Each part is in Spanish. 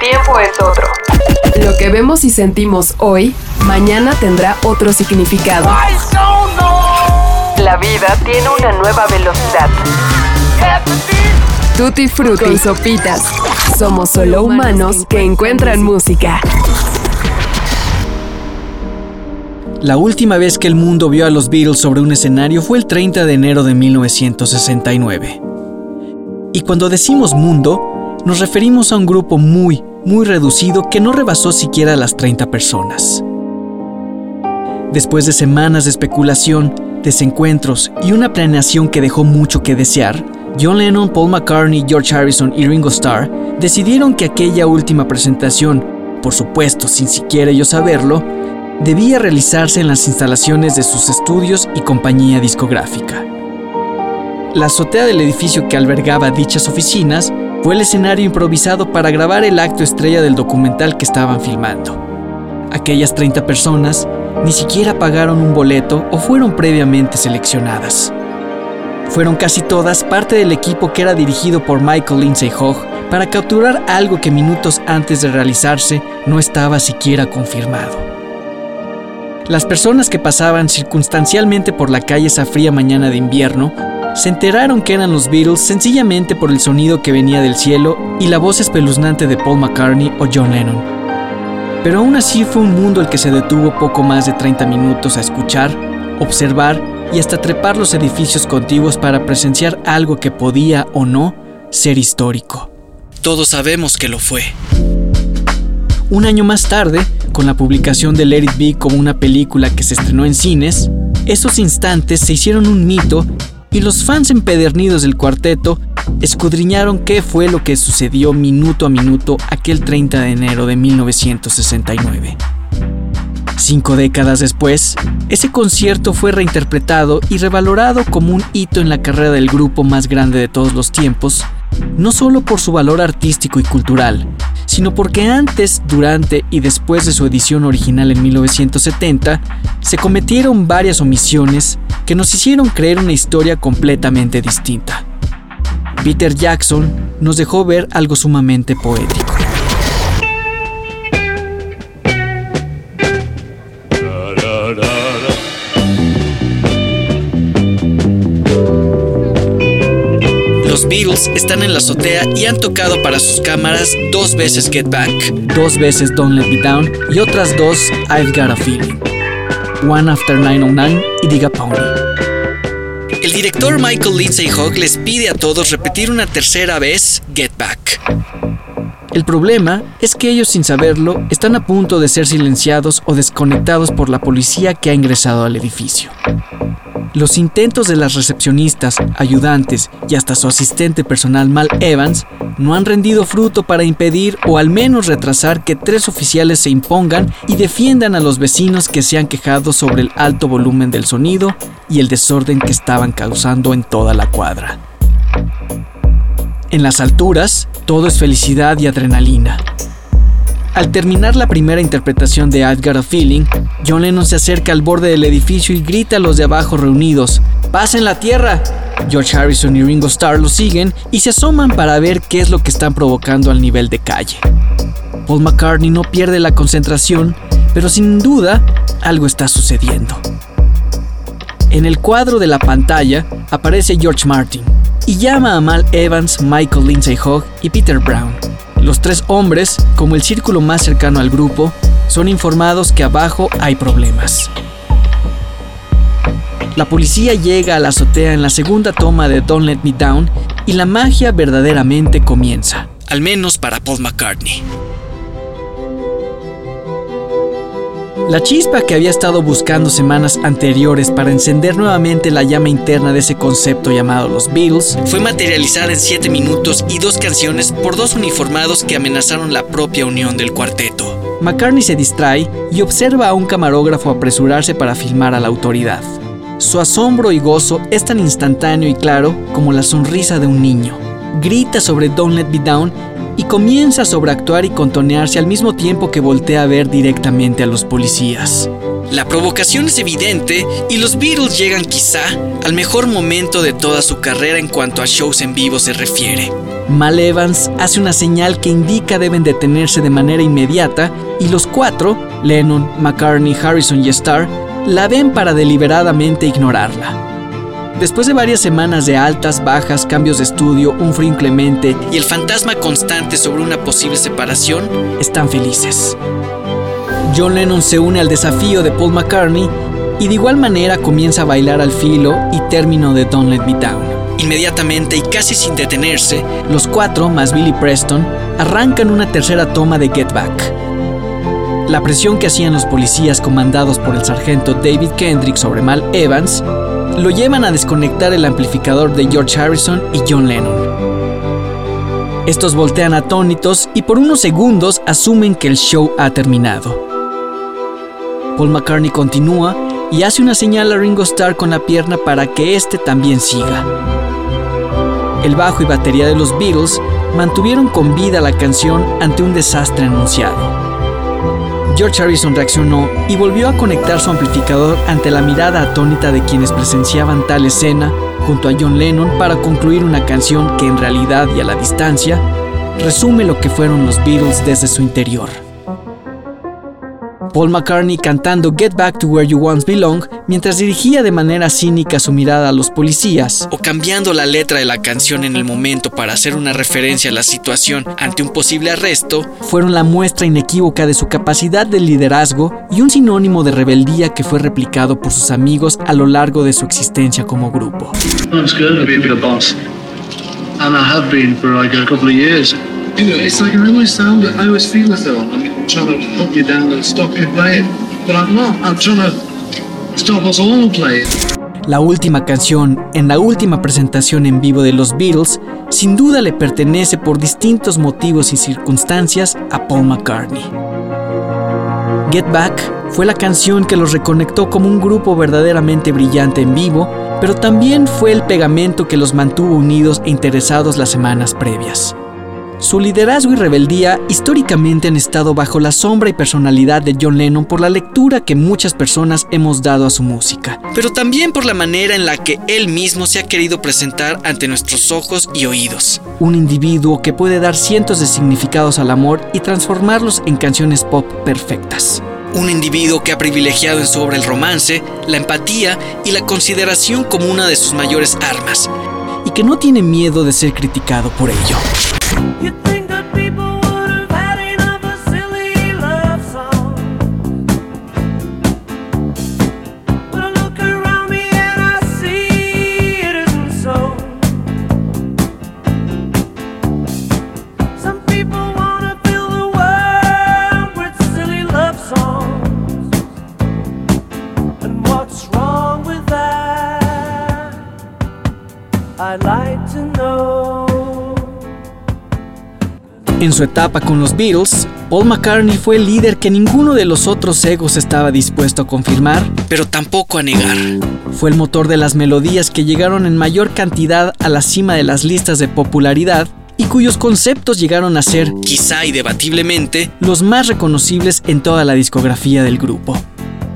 tiempo es otro. Lo que vemos y sentimos hoy, mañana tendrá otro significado. La vida tiene una nueva velocidad. Tutti Frutti y Sopitas. Somos solo humanos que encuentran música. La última vez que el mundo vio a los Beatles sobre un escenario fue el 30 de enero de 1969. Y cuando decimos mundo, nos referimos a un grupo muy, muy reducido que no rebasó siquiera las 30 personas. Después de semanas de especulación, desencuentros y una planeación que dejó mucho que desear, John Lennon, Paul McCartney, George Harrison y Ringo Starr decidieron que aquella última presentación, por supuesto sin siquiera ellos saberlo, debía realizarse en las instalaciones de sus estudios y compañía discográfica. La azotea del edificio que albergaba dichas oficinas fue el escenario improvisado para grabar el acto estrella del documental que estaban filmando. Aquellas 30 personas ni siquiera pagaron un boleto o fueron previamente seleccionadas. Fueron casi todas parte del equipo que era dirigido por Michael Lindsay Hogg para capturar algo que minutos antes de realizarse no estaba siquiera confirmado. Las personas que pasaban circunstancialmente por la calle esa fría mañana de invierno se enteraron que eran los Beatles sencillamente por el sonido que venía del cielo y la voz espeluznante de Paul McCartney o John Lennon. Pero aún así fue un mundo el que se detuvo poco más de 30 minutos a escuchar, observar y hasta trepar los edificios contiguos para presenciar algo que podía o no ser histórico. Todos sabemos que lo fue. Un año más tarde, con la publicación de Let It Be como una película que se estrenó en cines, esos instantes se hicieron un mito y los fans empedernidos del cuarteto escudriñaron qué fue lo que sucedió minuto a minuto aquel 30 de enero de 1969. Cinco décadas después, ese concierto fue reinterpretado y revalorado como un hito en la carrera del grupo más grande de todos los tiempos, no solo por su valor artístico y cultural, sino porque antes, durante y después de su edición original en 1970, se cometieron varias omisiones que nos hicieron creer una historia completamente distinta. Peter Jackson nos dejó ver algo sumamente poético. Beatles están en la azotea y han tocado para sus cámaras dos veces Get Back, dos veces Don't Let Me Down y otras dos I've Got a Feeling. One After 909 y Diga Pony. El director Michael Lindsay Hogg les pide a todos repetir una tercera vez Get Back. El problema es que ellos sin saberlo están a punto de ser silenciados o desconectados por la policía que ha ingresado al edificio. Los intentos de las recepcionistas, ayudantes y hasta su asistente personal Mal Evans no han rendido fruto para impedir o al menos retrasar que tres oficiales se impongan y defiendan a los vecinos que se han quejado sobre el alto volumen del sonido y el desorden que estaban causando en toda la cuadra. En las alturas, todo es felicidad y adrenalina. Al terminar la primera interpretación de I've a Feeling, John Lennon se acerca al borde del edificio y grita a los de abajo reunidos, ¡Pasen la tierra! George Harrison y Ringo Starr lo siguen y se asoman para ver qué es lo que están provocando al nivel de calle. Paul McCartney no pierde la concentración, pero sin duda algo está sucediendo. En el cuadro de la pantalla aparece George Martin y llama a Mal Evans, Michael Lindsay Hogg y Peter Brown. Los tres hombres, como el círculo más cercano al grupo, son informados que abajo hay problemas. La policía llega a la azotea en la segunda toma de Don't Let Me Down y la magia verdaderamente comienza, al menos para Paul McCartney. La chispa que había estado buscando semanas anteriores para encender nuevamente la llama interna de ese concepto llamado los Beatles fue materializada en 7 minutos y dos canciones por dos uniformados que amenazaron la propia unión del cuarteto. McCartney se distrae y observa a un camarógrafo apresurarse para filmar a la autoridad. Su asombro y gozo es tan instantáneo y claro como la sonrisa de un niño. Grita sobre Don't Let Me Down y comienza a sobreactuar y contonearse al mismo tiempo que voltea a ver directamente a los policías. La provocación es evidente y los Beatles llegan quizá al mejor momento de toda su carrera en cuanto a shows en vivo se refiere. Mal Evans hace una señal que indica deben detenerse de manera inmediata y los cuatro, Lennon, McCartney, Harrison y Starr, la ven para deliberadamente ignorarla. Después de varias semanas de altas, bajas, cambios de estudio, un frío inclemente y el fantasma constante sobre una posible separación, están felices. John Lennon se une al desafío de Paul McCartney y de igual manera comienza a bailar al filo y término de Don't Let Me Down. Inmediatamente y casi sin detenerse, los cuatro, más Billy Preston, arrancan una tercera toma de Get Back. La presión que hacían los policías comandados por el sargento David Kendrick sobre Mal Evans lo llevan a desconectar el amplificador de George Harrison y John Lennon. Estos voltean atónitos y por unos segundos asumen que el show ha terminado. Paul McCartney continúa y hace una señal a Ringo Starr con la pierna para que éste también siga. El bajo y batería de los Beatles mantuvieron con vida la canción ante un desastre anunciado. George Harrison reaccionó y volvió a conectar su amplificador ante la mirada atónita de quienes presenciaban tal escena junto a John Lennon para concluir una canción que en realidad y a la distancia resume lo que fueron los Beatles desde su interior. Paul McCartney cantando Get Back to Where You Once Belong mientras dirigía de manera cínica su mirada a los policías, o cambiando la letra de la canción en el momento para hacer una referencia a la situación ante un posible arresto, fueron la muestra inequívoca de su capacidad de liderazgo y un sinónimo de rebeldía que fue replicado por sus amigos a lo largo de su existencia como grupo. La última canción, en la última presentación en vivo de los Beatles, sin duda le pertenece por distintos motivos y circunstancias a Paul McCartney. Get Back fue la canción que los reconectó como un grupo verdaderamente brillante en vivo, pero también fue el pegamento que los mantuvo unidos e interesados las semanas previas. Su liderazgo y rebeldía históricamente han estado bajo la sombra y personalidad de John Lennon por la lectura que muchas personas hemos dado a su música, pero también por la manera en la que él mismo se ha querido presentar ante nuestros ojos y oídos. Un individuo que puede dar cientos de significados al amor y transformarlos en canciones pop perfectas. Un individuo que ha privilegiado en su obra el romance, la empatía y la consideración como una de sus mayores armas, y que no tiene miedo de ser criticado por ello. You su etapa con los Beatles, Paul McCartney fue el líder que ninguno de los otros egos estaba dispuesto a confirmar, pero tampoco a negar. Fue el motor de las melodías que llegaron en mayor cantidad a la cima de las listas de popularidad y cuyos conceptos llegaron a ser, quizá y debatiblemente, los más reconocibles en toda la discografía del grupo.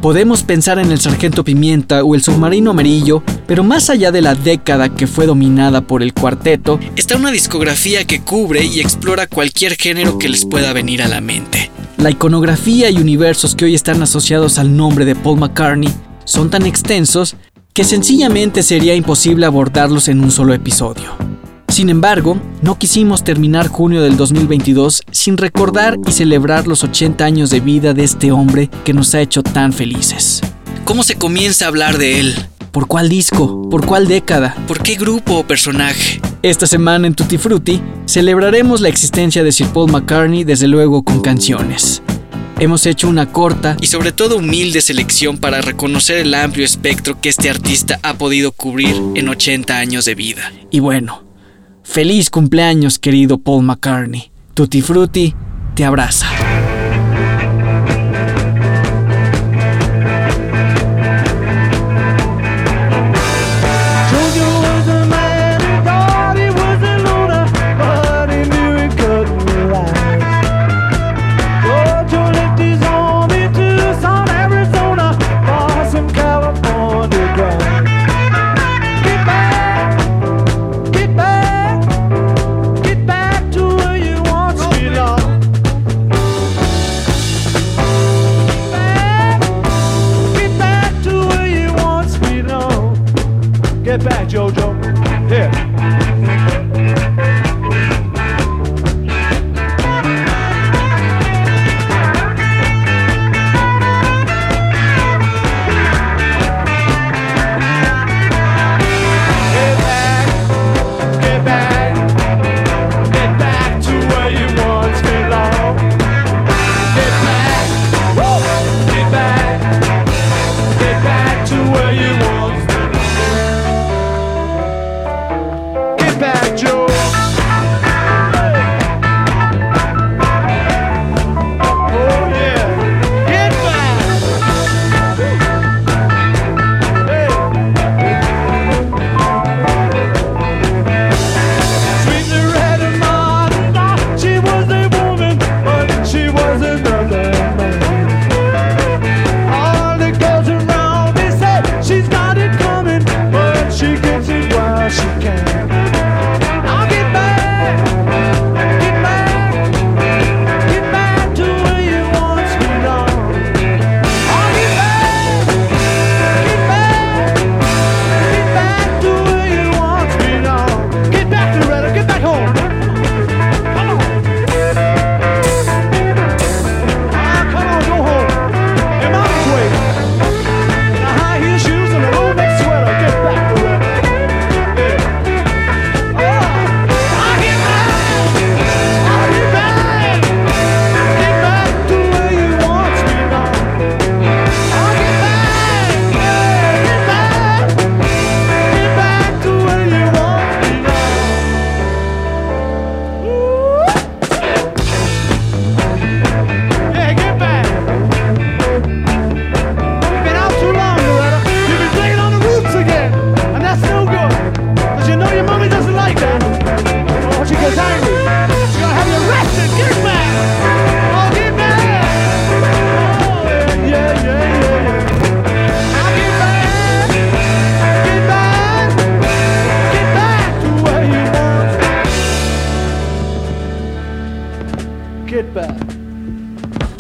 Podemos pensar en el Sargento Pimienta o el Submarino Amarillo, pero más allá de la década que fue dominada por el cuarteto, está una discografía que cubre y explora cualquier género que les pueda venir a la mente. La iconografía y universos que hoy están asociados al nombre de Paul McCartney son tan extensos que sencillamente sería imposible abordarlos en un solo episodio. Sin embargo, no quisimos terminar junio del 2022 sin recordar y celebrar los 80 años de vida de este hombre que nos ha hecho tan felices. ¿Cómo se comienza a hablar de él? ¿Por cuál disco? ¿Por cuál década? ¿Por qué grupo o personaje? Esta semana en Tutti Frutti celebraremos la existencia de Sir Paul McCartney desde luego con canciones. Hemos hecho una corta y sobre todo humilde selección para reconocer el amplio espectro que este artista ha podido cubrir en 80 años de vida. Y bueno, Feliz cumpleaños, querido Paul McCartney. Tutti Frutti te abraza.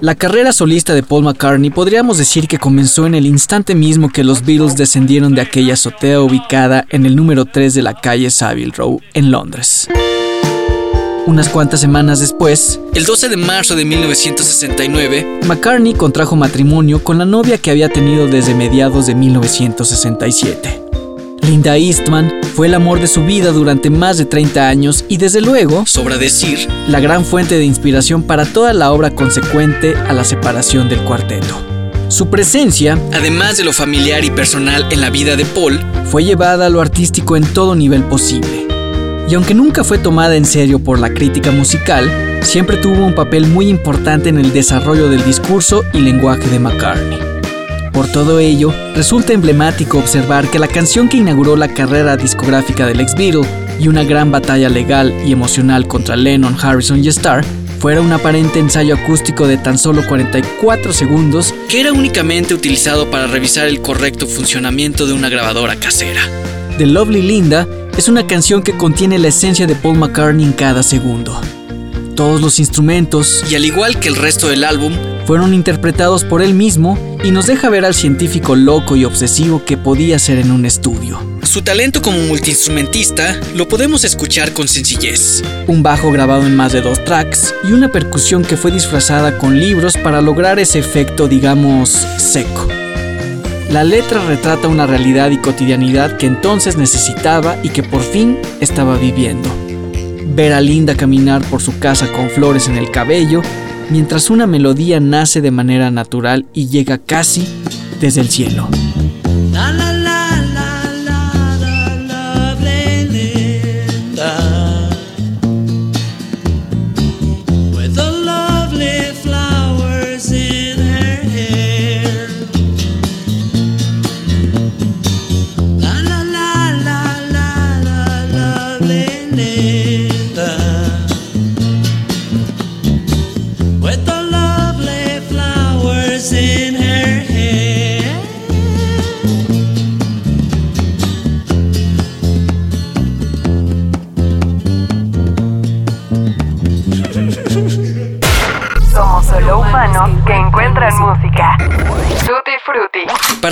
La carrera solista de Paul McCartney podríamos decir que comenzó en el instante mismo que los Beatles descendieron de aquella azotea ubicada en el número 3 de la calle Savile Row en Londres. Unas cuantas semanas después, el 12 de marzo de 1969, McCartney contrajo matrimonio con la novia que había tenido desde mediados de 1967. Linda Eastman fue el amor de su vida durante más de 30 años y desde luego, sobra decir, la gran fuente de inspiración para toda la obra consecuente a la separación del cuarteto. Su presencia, además de lo familiar y personal en la vida de Paul, fue llevada a lo artístico en todo nivel posible y aunque nunca fue tomada en serio por la crítica musical, siempre tuvo un papel muy importante en el desarrollo del discurso y lenguaje de McCartney. Por todo ello, resulta emblemático observar que la canción que inauguró la carrera discográfica del ex Beatle y una gran batalla legal y emocional contra Lennon, Harrison y Starr fuera un aparente ensayo acústico de tan solo 44 segundos que era únicamente utilizado para revisar el correcto funcionamiento de una grabadora casera. The Lovely Linda es una canción que contiene la esencia de Paul McCartney en cada segundo. Todos los instrumentos, y al igual que el resto del álbum, fueron interpretados por él mismo y nos deja ver al científico loco y obsesivo que podía ser en un estudio. Su talento como multiinstrumentista lo podemos escuchar con sencillez. Un bajo grabado en más de dos tracks y una percusión que fue disfrazada con libros para lograr ese efecto, digamos, seco. La letra retrata una realidad y cotidianidad que entonces necesitaba y que por fin estaba viviendo. Ver a Linda caminar por su casa con flores en el cabello, mientras una melodía nace de manera natural y llega casi desde el cielo.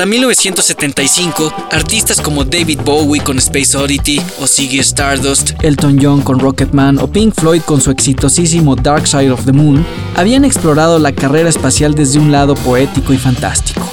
Para 1975, artistas como David Bowie con Space Oddity o Ziggy Stardust, Elton John con Rocketman o Pink Floyd con su exitosísimo Dark Side of the Moon habían explorado la carrera espacial desde un lado poético y fantástico.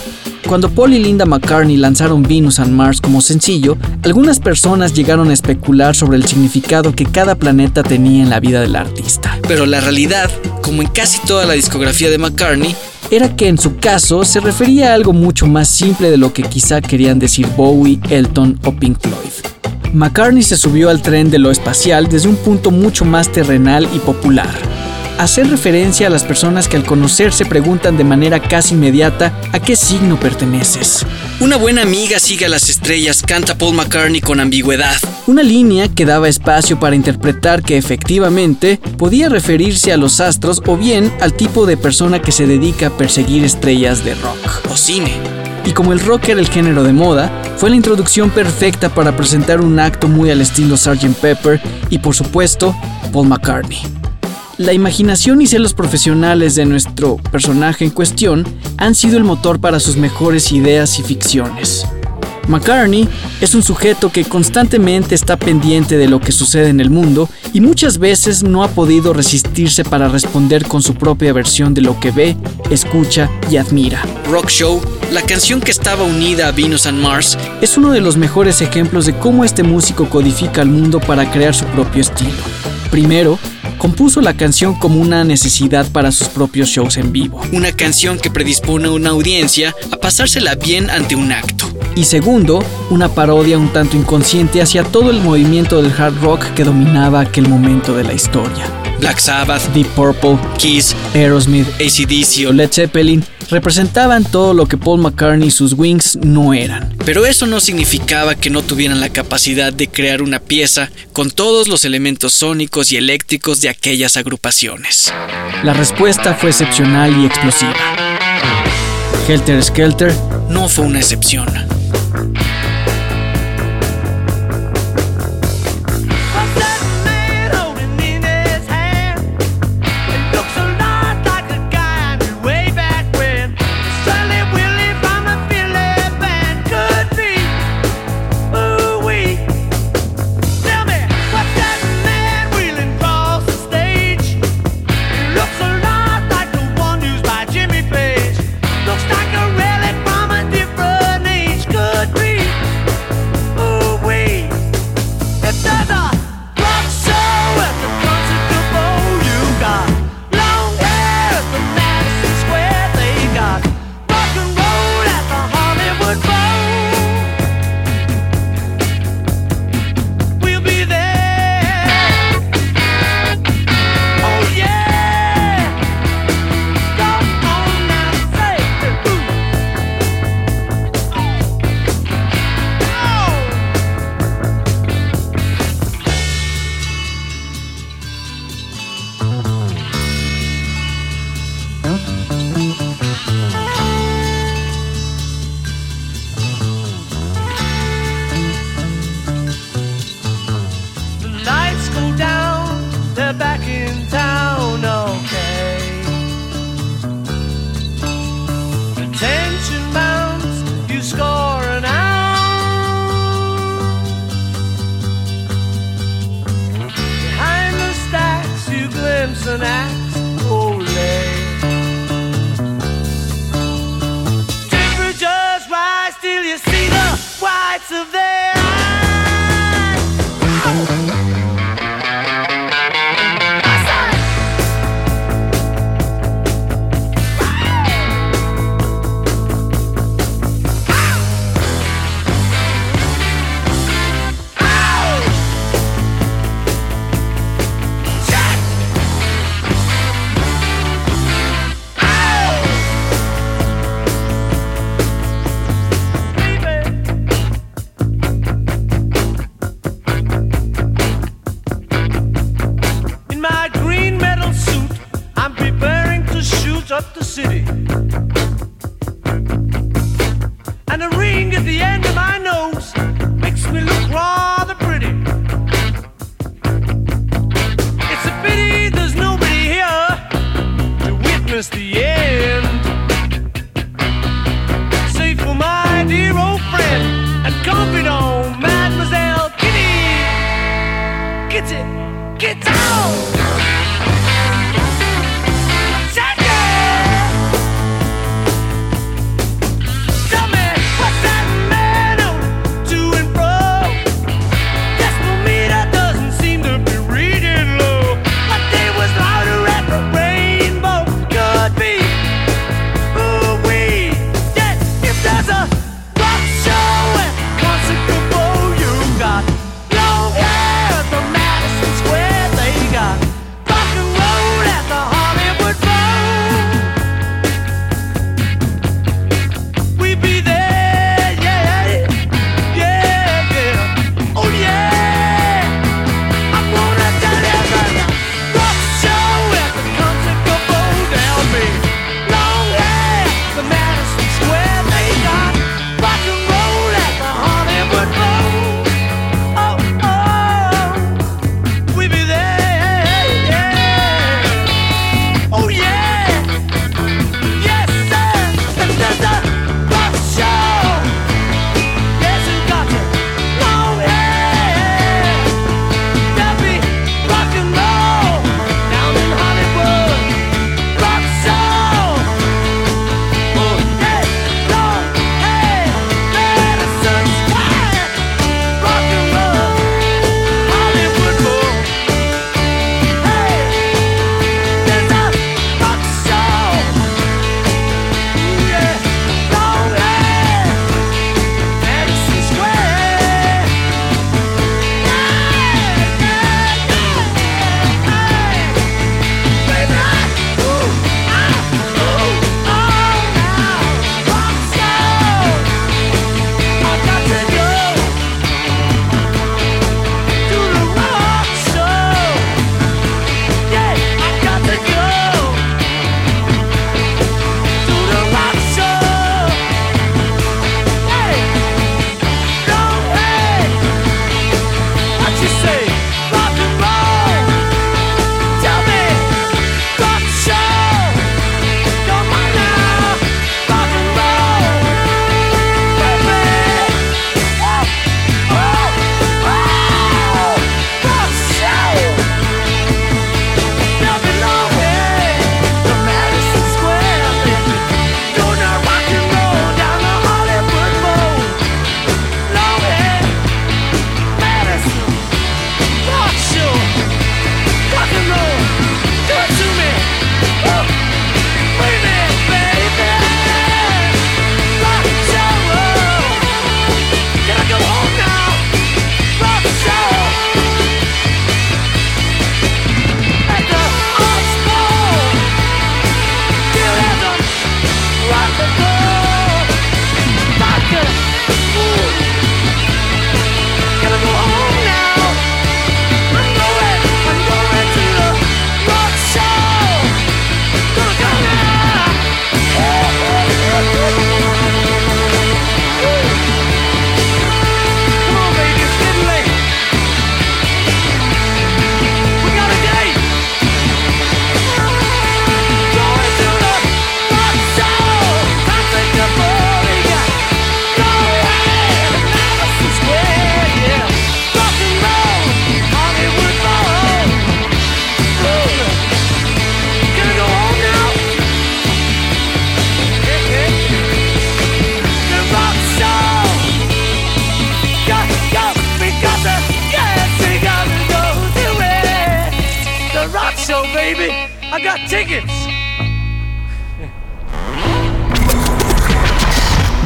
Cuando Paul y Linda McCartney lanzaron Venus and Mars como sencillo, algunas personas llegaron a especular sobre el significado que cada planeta tenía en la vida del artista. Pero la realidad, como en casi toda la discografía de McCartney, era que en su caso se refería a algo mucho más simple de lo que quizá querían decir Bowie, Elton o Pink Floyd. McCartney se subió al tren de lo espacial desde un punto mucho más terrenal y popular hacer referencia a las personas que al conocerse preguntan de manera casi inmediata a qué signo perteneces. Una buena amiga sigue a las estrellas, canta Paul McCartney con ambigüedad. Una línea que daba espacio para interpretar que efectivamente podía referirse a los astros o bien al tipo de persona que se dedica a perseguir estrellas de rock o cine. Y como el rock era el género de moda, fue la introducción perfecta para presentar un acto muy al estilo Sgt. Pepper y por supuesto Paul McCartney. La imaginación y celos profesionales de nuestro personaje en cuestión han sido el motor para sus mejores ideas y ficciones. McCartney es un sujeto que constantemente está pendiente de lo que sucede en el mundo y muchas veces no ha podido resistirse para responder con su propia versión de lo que ve, escucha y admira. Rock Show, la canción que estaba unida a Venus and Mars, es uno de los mejores ejemplos de cómo este músico codifica el mundo para crear su propio estilo. Primero, compuso la canción como una necesidad para sus propios shows en vivo. Una canción que predispone a una audiencia a pasársela bien ante un acto. Y segundo, una parodia un tanto inconsciente hacia todo el movimiento del hard rock que dominaba aquel momento de la historia. Black Sabbath, Deep Purple, Kiss, Aerosmith, ACDC o Led Zeppelin representaban todo lo que Paul McCartney y sus Wings no eran. Pero eso no significaba que no tuvieran la capacidad de crear una pieza con todos los elementos sónicos y eléctricos de aquellas agrupaciones. La respuesta fue excepcional y explosiva. Helter Skelter no fue una excepción.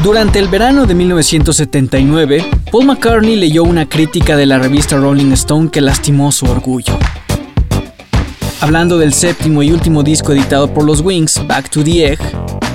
Durante el verano de 1979, Paul McCartney leyó una crítica de la revista Rolling Stone que lastimó su orgullo. Hablando del séptimo y último disco editado por los Wings, Back to the Egg,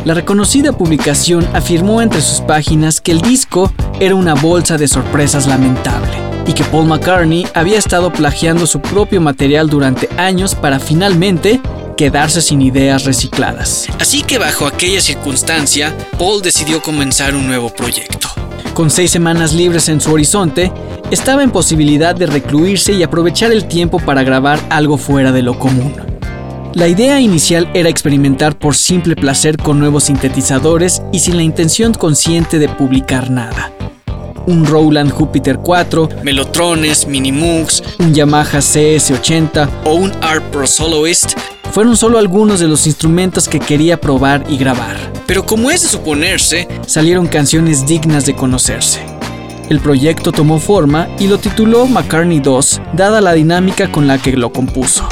la reconocida publicación afirmó entre sus páginas que el disco era una bolsa de sorpresas lamentable y que Paul McCartney había estado plagiando su propio material durante años para finalmente quedarse sin ideas recicladas. Así que bajo aquella circunstancia, Paul decidió comenzar un nuevo proyecto. Con seis semanas libres en su horizonte, estaba en posibilidad de recluirse y aprovechar el tiempo para grabar algo fuera de lo común. La idea inicial era experimentar por simple placer con nuevos sintetizadores y sin la intención consciente de publicar nada. Un Roland Jupiter 4, Melotrones, Minimoogs, un Yamaha CS80 o un Art Pro Soloist fueron solo algunos de los instrumentos que quería probar y grabar. Pero como es de suponerse, salieron canciones dignas de conocerse. El proyecto tomó forma y lo tituló McCartney 2, dada la dinámica con la que lo compuso.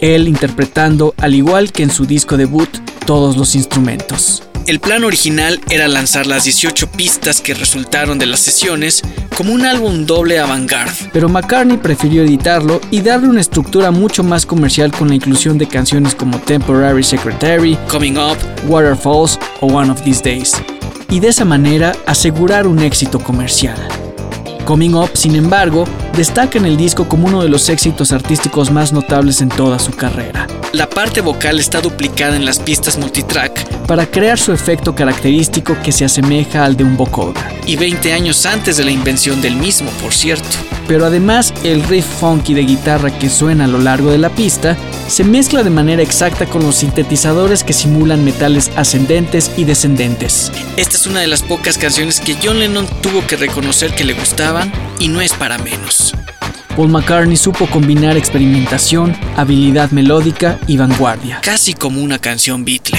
Él interpretando, al igual que en su disco debut, todos los instrumentos. El plan original era lanzar las 18 pistas que resultaron de las sesiones como un álbum doble avant-garde, pero McCartney prefirió editarlo y darle una estructura mucho más comercial con la inclusión de canciones como Temporary Secretary, Coming Up, Waterfalls o One of These Days, y de esa manera asegurar un éxito comercial. Coming Up, sin embargo, destaca en el disco como uno de los éxitos artísticos más notables en toda su carrera. La parte vocal está duplicada en las pistas multitrack para crear su efecto característico que se asemeja al de un vocoder. Y 20 años antes de la invención del mismo, por cierto. Pero además, el riff funky de guitarra que suena a lo largo de la pista se mezcla de manera exacta con los sintetizadores que simulan metales ascendentes y descendentes. Esta es una de las pocas canciones que John Lennon tuvo que reconocer que le gustaban y no es para menos. Paul McCartney supo combinar experimentación, habilidad melódica y vanguardia, casi como una canción Beatle.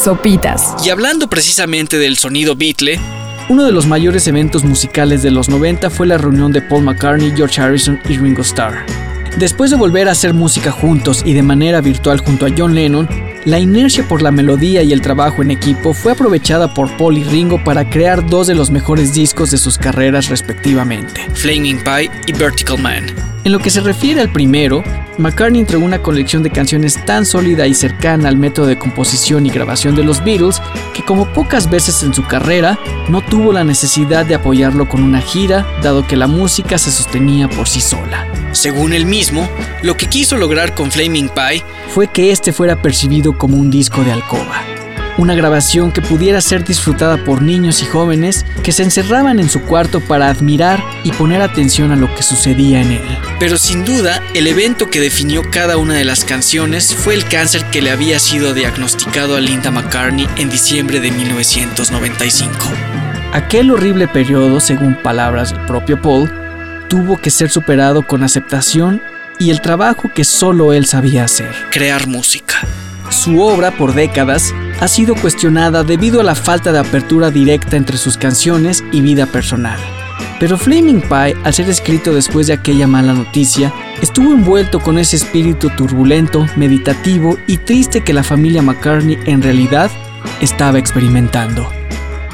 Sopitas. Y hablando precisamente del sonido Beatle, uno de los mayores eventos musicales de los 90 fue la reunión de Paul McCartney, George Harrison y Ringo Starr. Después de volver a hacer música juntos y de manera virtual junto a John Lennon, la inercia por la melodía y el trabajo en equipo fue aprovechada por Paul y Ringo para crear dos de los mejores discos de sus carreras respectivamente, Flaming Pie y Vertical Man. En lo que se refiere al primero, McCartney entregó una colección de canciones tan sólida y cercana al método de composición y grabación de los Beatles que como pocas veces en su carrera no tuvo la necesidad de apoyarlo con una gira, dado que la música se sostenía por sí sola. Según él mismo, lo que quiso lograr con Flaming Pie fue que este fuera percibido como un disco de alcoba. Una grabación que pudiera ser disfrutada por niños y jóvenes que se encerraban en su cuarto para admirar y poner atención a lo que sucedía en él. Pero sin duda, el evento que definió cada una de las canciones fue el cáncer que le había sido diagnosticado a Linda McCartney en diciembre de 1995. Aquel horrible periodo, según palabras del propio Paul, tuvo que ser superado con aceptación y el trabajo que solo él sabía hacer, crear música. Su obra, por décadas, ha sido cuestionada debido a la falta de apertura directa entre sus canciones y vida personal. Pero Flaming Pie, al ser escrito después de aquella mala noticia, estuvo envuelto con ese espíritu turbulento, meditativo y triste que la familia McCartney en realidad estaba experimentando.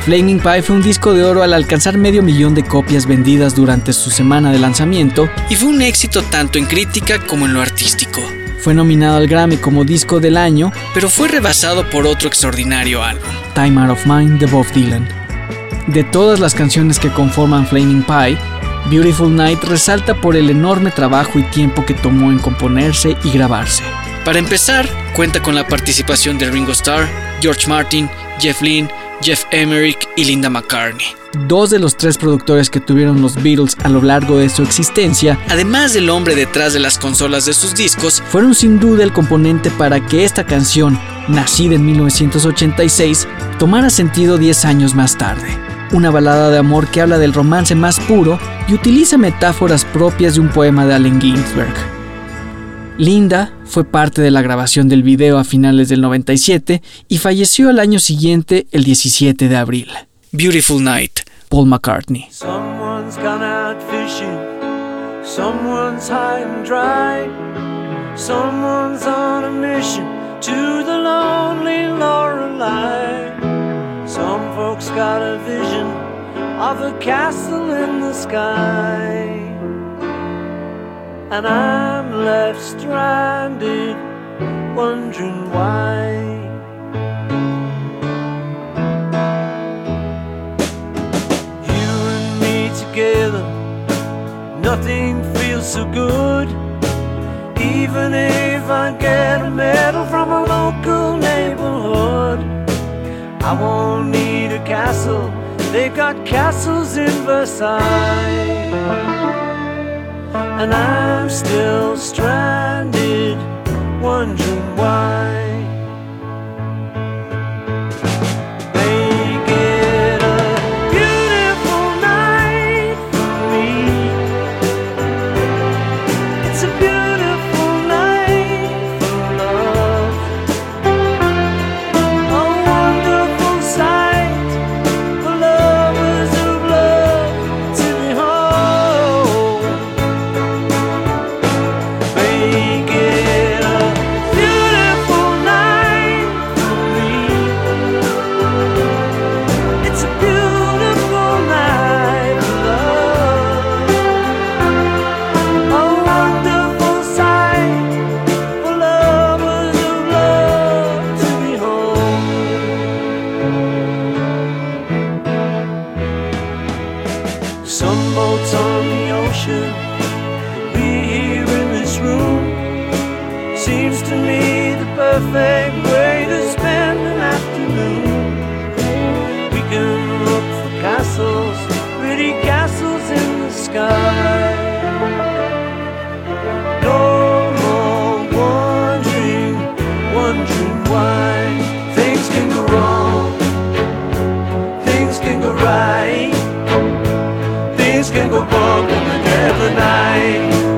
Flaming Pie fue un disco de oro al alcanzar medio millón de copias vendidas durante su semana de lanzamiento y fue un éxito tanto en crítica como en lo artístico. Fue nominado al Grammy como disco del año, pero fue rebasado por otro extraordinario álbum, Time Out of Mind de Bob Dylan. De todas las canciones que conforman Flaming Pie, Beautiful Night resalta por el enorme trabajo y tiempo que tomó en componerse y grabarse. Para empezar, cuenta con la participación de Ringo Starr, George Martin, Jeff Lynne, Jeff Emerick y Linda McCartney. Dos de los tres productores que tuvieron los Beatles a lo largo de su existencia, además del hombre detrás de las consolas de sus discos, fueron sin duda el componente para que esta canción, nacida en 1986, tomara sentido 10 años más tarde. Una balada de amor que habla del romance más puro y utiliza metáforas propias de un poema de Allen Ginsberg. Linda fue parte de la grabación del video a finales del 97 y falleció al año siguiente, el 17 de abril. Beautiful Night, Paul McCartney. Someone's gone out fishing, someone's high dry, someone's on a mission to the lonely Lorelei. Folks got a vision of a castle in the sky. and I'm left stranded, wondering why. Together, nothing feels so good. Even if I get a medal from a local I won't need a castle. They've got castles in Versailles and I'm still stranded, wondering why. the ocean. We here in this room. Seems to me the perfect way to spend an afternoon. We can look for castles pretty castles in the sky. No more wondering wondering why things can go wrong. Things can go right can go bonkers every night.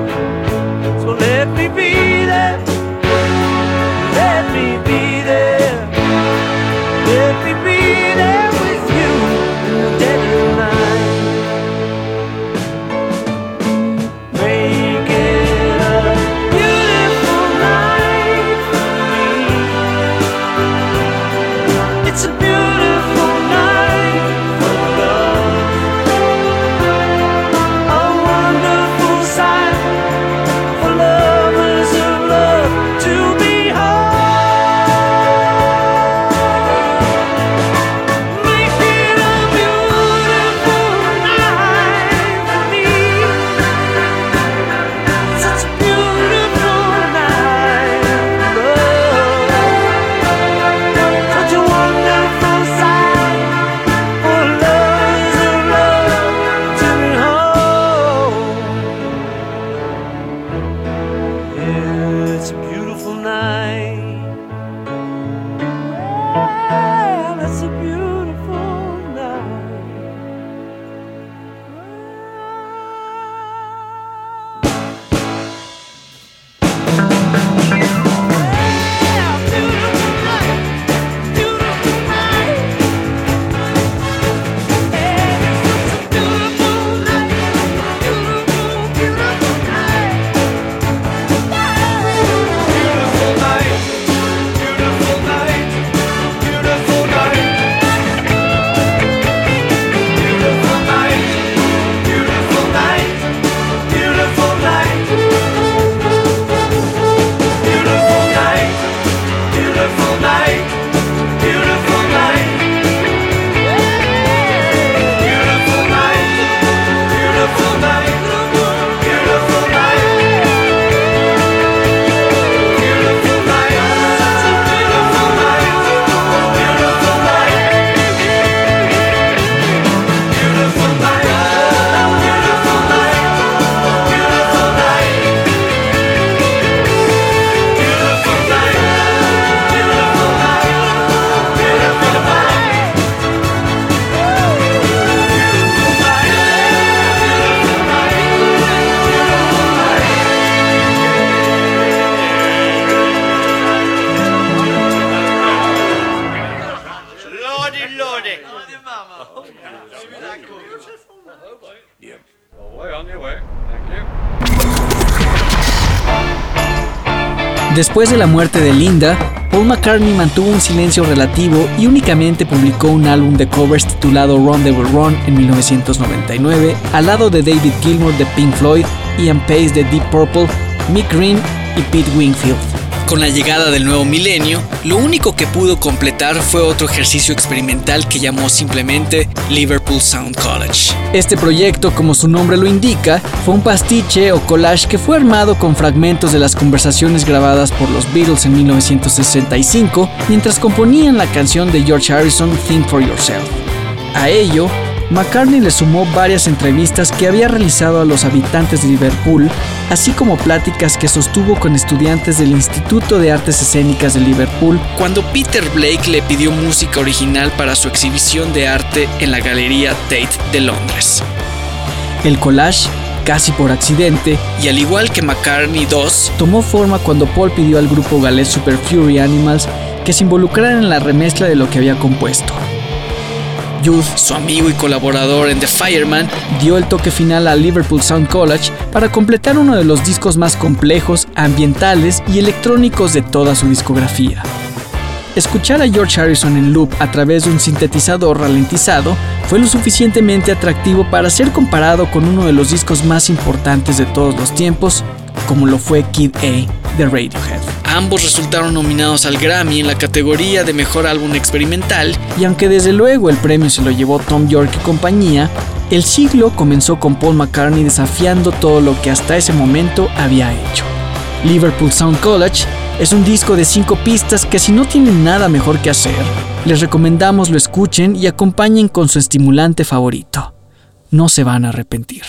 Después de la muerte de Linda, Paul McCartney mantuvo un silencio relativo y únicamente publicó un álbum de covers titulado Run the Run en 1999, al lado de David Gilmour de Pink Floyd, Ian Pace de Deep Purple, Mick Green y Pete Wingfield. Con la llegada del nuevo milenio, lo único que pudo completar fue otro ejercicio experimental que llamó simplemente Liverpool Sound College. Este proyecto, como su nombre lo indica, fue un pastiche o collage que fue armado con fragmentos de las conversaciones grabadas por los Beatles en 1965 mientras componían la canción de George Harrison Think for Yourself. A ello, McCartney le sumó varias entrevistas que había realizado a los habitantes de Liverpool, así como pláticas que sostuvo con estudiantes del Instituto de Artes Escénicas de Liverpool cuando Peter Blake le pidió música original para su exhibición de arte en la Galería Tate de Londres. El collage casi por accidente, y al igual que McCartney 2, tomó forma cuando Paul pidió al grupo galés Super Fury Animals que se involucraran en la remezcla de lo que había compuesto. Youth, su amigo y colaborador en The Fireman, dio el toque final a Liverpool Sound College para completar uno de los discos más complejos, ambientales y electrónicos de toda su discografía. Escuchar a George Harrison en loop a través de un sintetizador ralentizado fue lo suficientemente atractivo para ser comparado con uno de los discos más importantes de todos los tiempos, como lo fue Kid A de Radiohead. Ambos resultaron nominados al Grammy en la categoría de Mejor Álbum Experimental, y aunque desde luego el premio se lo llevó Tom York y compañía, el siglo comenzó con Paul McCartney desafiando todo lo que hasta ese momento había hecho. Liverpool Sound College es un disco de cinco pistas que si no tienen nada mejor que hacer, les recomendamos lo escuchen y acompañen con su estimulante favorito. No se van a arrepentir.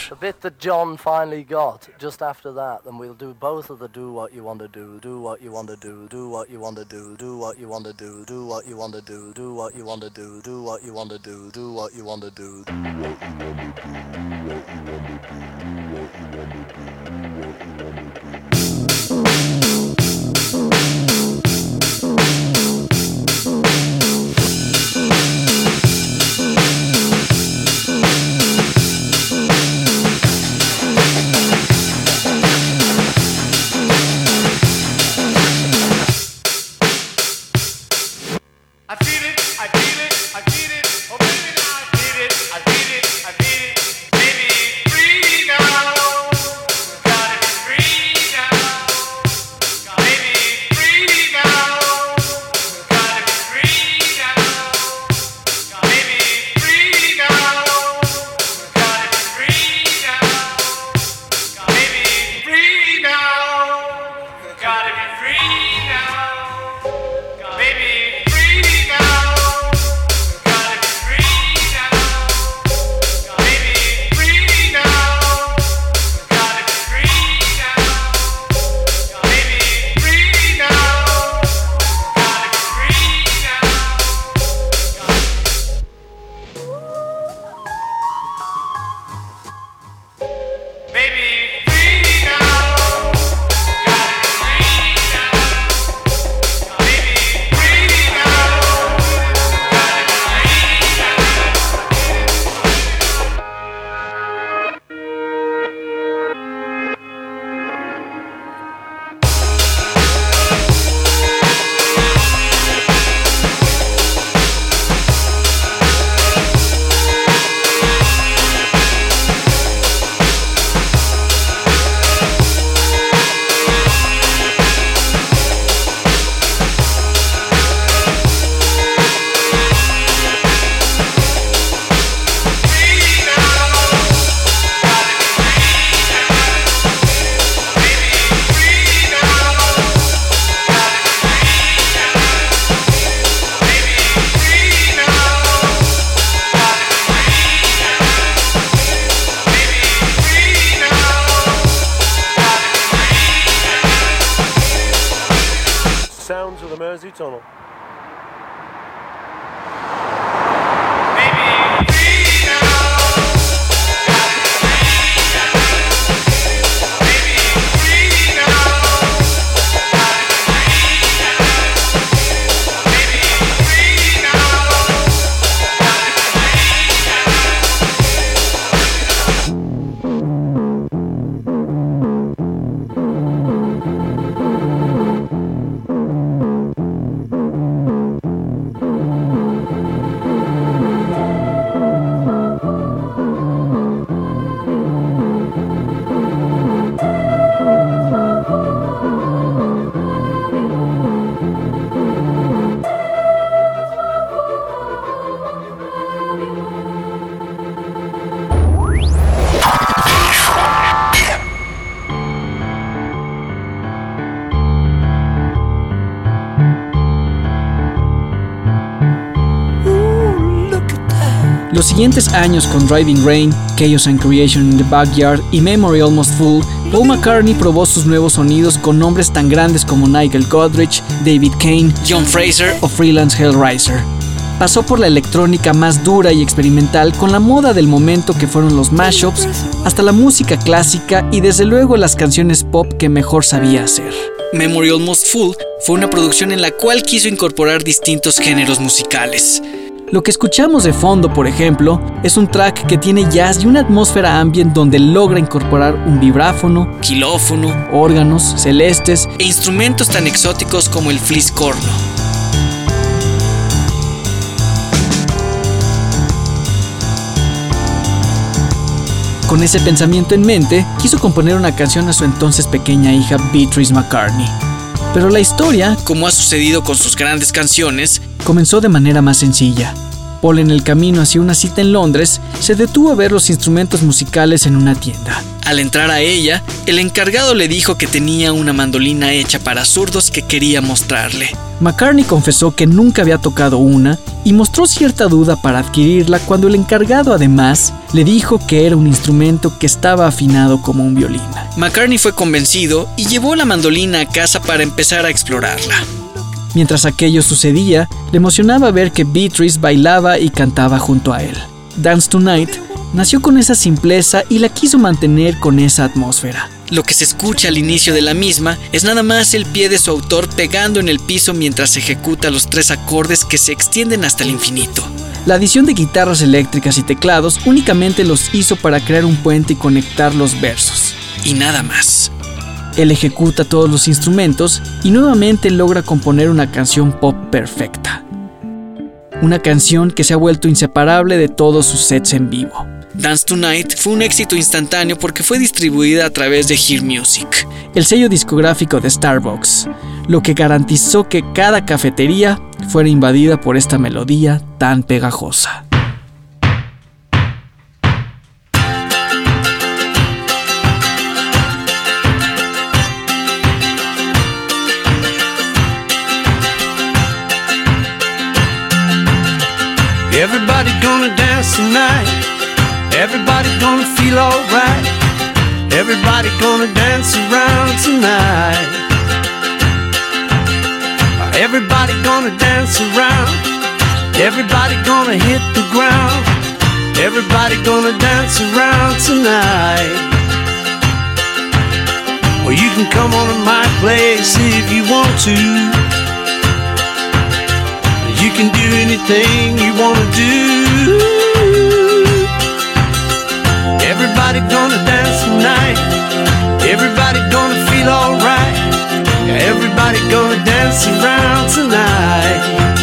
Los siguientes años con Driving Rain, Chaos and Creation in the Backyard y Memory Almost Full, Paul McCartney probó sus nuevos sonidos con nombres tan grandes como Nigel Godrich, David Kane, John Fraser o Freelance Hellraiser. Pasó por la electrónica más dura y experimental con la moda del momento que fueron los mashups, hasta la música clásica y desde luego las canciones pop que mejor sabía hacer. Memory Almost Full fue una producción en la cual quiso incorporar distintos géneros musicales. Lo que escuchamos de fondo, por ejemplo, es un track que tiene jazz y una atmósfera ambient donde logra incorporar un vibráfono, kilófono, órganos, celestes e instrumentos tan exóticos como el fliscorno. Con ese pensamiento en mente, quiso componer una canción a su entonces pequeña hija Beatrice McCartney. Pero la historia, como ha sucedido con sus grandes canciones, comenzó de manera más sencilla. Paul en el camino hacia una cita en Londres se detuvo a ver los instrumentos musicales en una tienda. Al entrar a ella, el encargado le dijo que tenía una mandolina hecha para zurdos que quería mostrarle. McCartney confesó que nunca había tocado una y mostró cierta duda para adquirirla cuando el encargado además le dijo que era un instrumento que estaba afinado como un violín. McCartney fue convencido y llevó la mandolina a casa para empezar a explorarla. Mientras aquello sucedía, le emocionaba ver que Beatrice bailaba y cantaba junto a él. Dance Tonight nació con esa simpleza y la quiso mantener con esa atmósfera. Lo que se escucha al inicio de la misma es nada más el pie de su autor pegando en el piso mientras ejecuta los tres acordes que se extienden hasta el infinito. La adición de guitarras eléctricas y teclados únicamente los hizo para crear un puente y conectar los versos. Y nada más. Él ejecuta todos los instrumentos y nuevamente logra componer una canción pop perfecta. Una canción que se ha vuelto inseparable de todos sus sets en vivo. Dance Tonight fue un éxito instantáneo porque fue distribuida a través de Hear Music, el sello discográfico de Starbucks, lo que garantizó que cada cafetería fuera invadida por esta melodía tan pegajosa. Everybody. Everybody gonna feel alright. Everybody gonna dance around tonight. Everybody gonna dance around. Everybody gonna hit the ground. Everybody gonna dance around tonight. Well, you can come on to my place if you want to. You can do anything you wanna do. Everybody gonna dance tonight. Everybody gonna feel alright. Everybody gonna dance around tonight.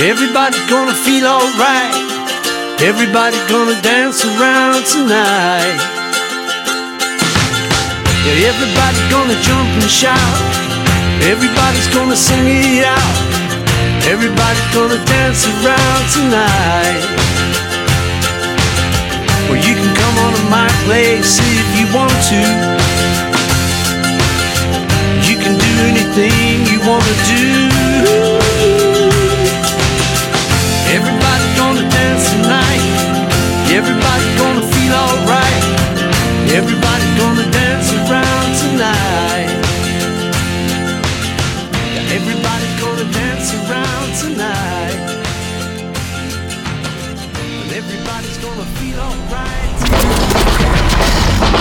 Everybody's gonna feel alright. Everybody's gonna dance around tonight. Yeah, everybody's gonna jump and shout. Everybody's gonna sing it out. Everybody's gonna dance around tonight. Well, you can come on to my place if you want to. You can do anything you wanna do. Everybody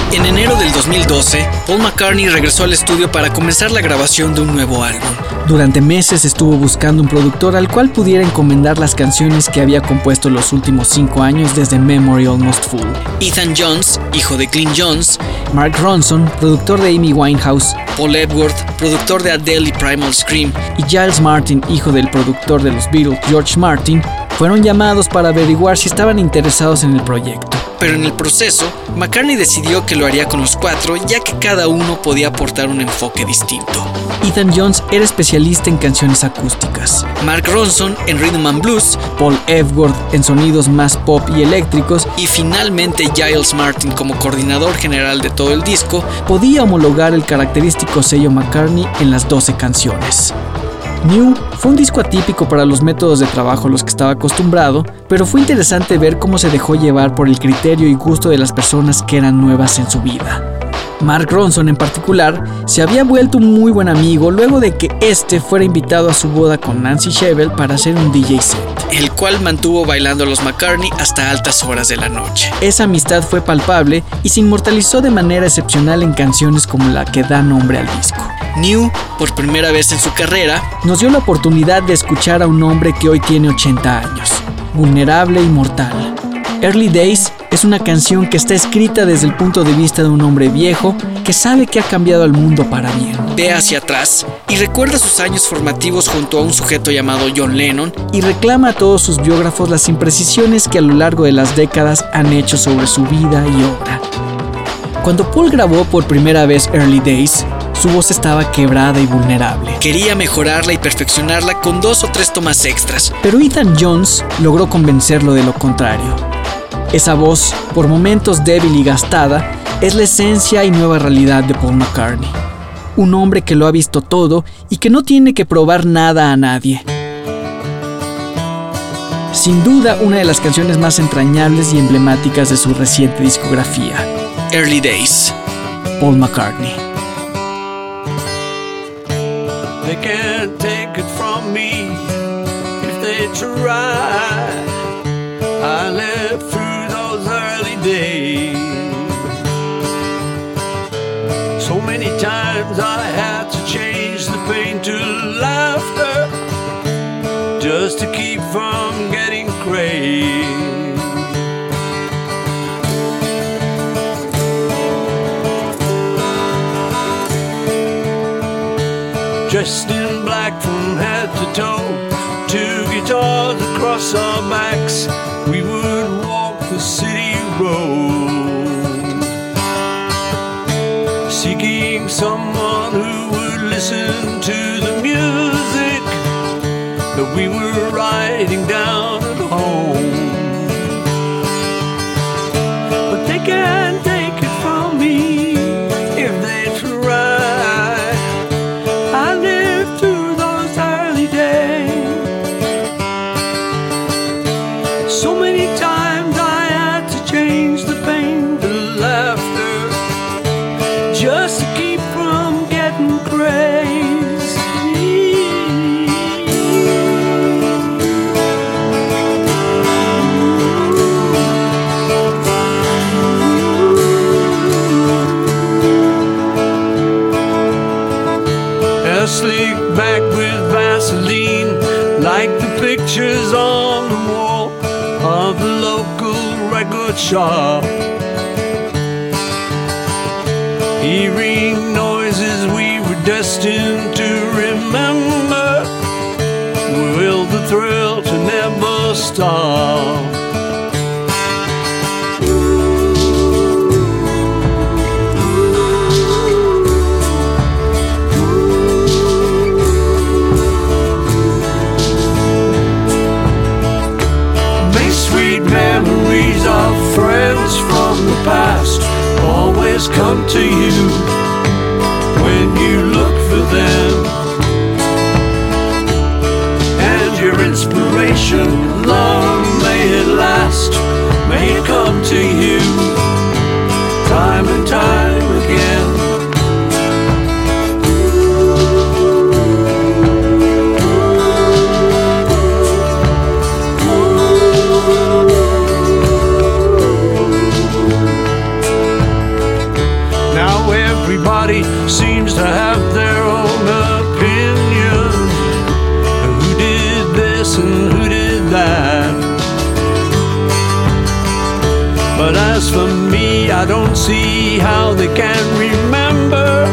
2012, Paul McCartney regresó al estudio para comenzar la grabación de un nuevo álbum. Durante meses estuvo buscando un productor al cual pudiera encomendar las canciones que había compuesto los últimos cinco años desde Memory Almost Full. Ethan Jones, hijo de Clint Jones, Mark Ronson, productor de Amy Winehouse, Paul Edwards, productor de Adele y Primal Scream, y Giles Martin, hijo del productor de los Beatles George Martin, fueron llamados para averiguar si estaban interesados en el proyecto pero en el proceso, McCartney decidió que lo haría con los cuatro ya que cada uno podía aportar un enfoque distinto. Ethan Jones era especialista en canciones acústicas, Mark Ronson en rhythm and blues, Paul Epworth en sonidos más pop y eléctricos y finalmente Giles Martin como coordinador general de todo el disco podía homologar el característico sello McCartney en las 12 canciones. New fue un disco atípico para los métodos de trabajo a los que estaba acostumbrado, pero fue interesante ver cómo se dejó llevar por el criterio y gusto de las personas que eran nuevas en su vida. Mark Ronson en particular se había vuelto un muy buen amigo luego de que este fuera invitado a su boda con Nancy Shevell para hacer un DJ set, el cual mantuvo bailando a los McCartney hasta altas horas de la noche. Esa amistad fue palpable y se inmortalizó de manera excepcional en canciones como la que da nombre al disco. New, por primera vez en su carrera, nos dio la oportunidad de escuchar a un hombre que hoy tiene 80 años, vulnerable y mortal. Early Days es una canción que está escrita desde el punto de vista de un hombre viejo que sabe que ha cambiado al mundo para bien. Ve hacia atrás y recuerda sus años formativos junto a un sujeto llamado John Lennon y reclama a todos sus biógrafos las imprecisiones que a lo largo de las décadas han hecho sobre su vida y obra. Cuando Paul grabó por primera vez Early Days, su voz estaba quebrada y vulnerable. Quería mejorarla y perfeccionarla con dos o tres tomas extras, pero Ethan Jones logró convencerlo de lo contrario. Esa voz, por momentos débil y gastada, es la esencia y nueva realidad de Paul McCartney. Un hombre que lo ha visto todo y que no tiene que probar nada a nadie. Sin duda, una de las canciones más entrañables y emblemáticas de su reciente discografía, Early Days, Paul McCartney. They can't take it from me if they try. I those days. So many times I had to change the pain to laughter just to keep from getting crazy. dressed in black from head to toe. Two guitars across our backs, shop. And who did that? But as for me, I don't see how they can remember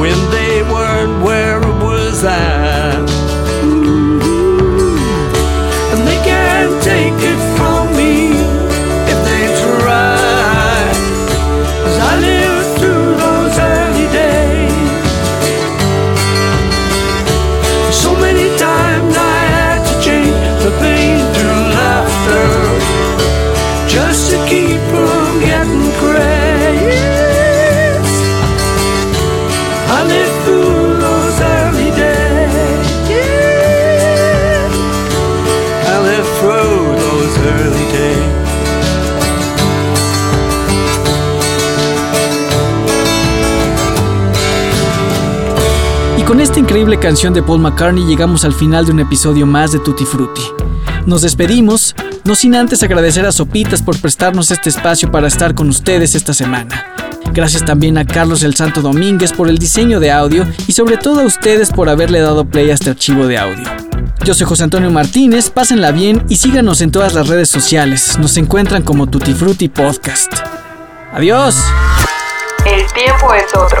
when they weren't where it was at. Con esta increíble canción de Paul McCartney llegamos al final de un episodio más de Tutti Frutti. Nos despedimos, no sin antes agradecer a Sopitas por prestarnos este espacio para estar con ustedes esta semana. Gracias también a Carlos el Santo Domínguez por el diseño de audio y sobre todo a ustedes por haberle dado play a este archivo de audio. Yo soy José Antonio Martínez, pásenla bien y síganos en todas las redes sociales. Nos encuentran como Tutti Frutti Podcast. Adiós. El tiempo es otro.